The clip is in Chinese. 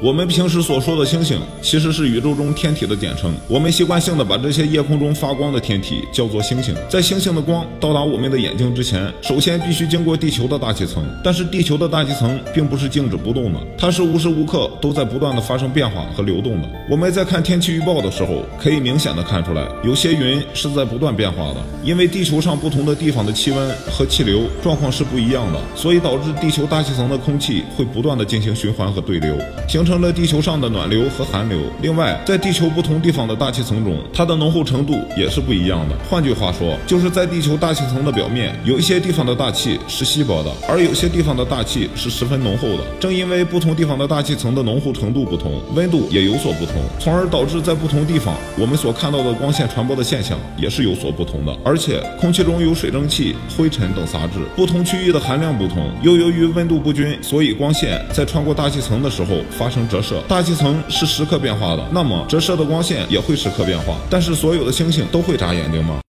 我们平时所说的星星，其实是宇宙中天体的简称。我们习惯性的把这些夜空中发光的天体叫做星星。在星星的光到达我们的眼睛之前，首先必须经过地球的大气层。但是地球的大气层并不是静止不动的，它是无时无刻都在不断的发生变化和流动的。我们在看天气预报的时候，可以明显的看出来，有些云是在不断变化的。因为地球上不同的地方的气温和气流状况是不一样的，所以导致地球大气层的空气会不断的进行循环和对流，形。成了地球上的暖流和寒流。另外，在地球不同地方的大气层中，它的浓厚程度也是不一样的。换句话说，就是在地球大气层的表面，有一些地方的大气是稀薄的，而有些地方的大气是十分浓厚的。正因为不同地方的大气层的浓厚程度不同，温度也有所不同，从而导致在不同地方我们所看到的光线传播的现象也是有所不同的。而且，空气中有水蒸气、灰尘等杂质，不同区域的含量不同，又由于温度不均，所以光线在穿过大气层的时候发生。折射，大气层是时刻变化的，那么折射的光线也会时刻变化。但是所有的星星都会眨眼睛吗？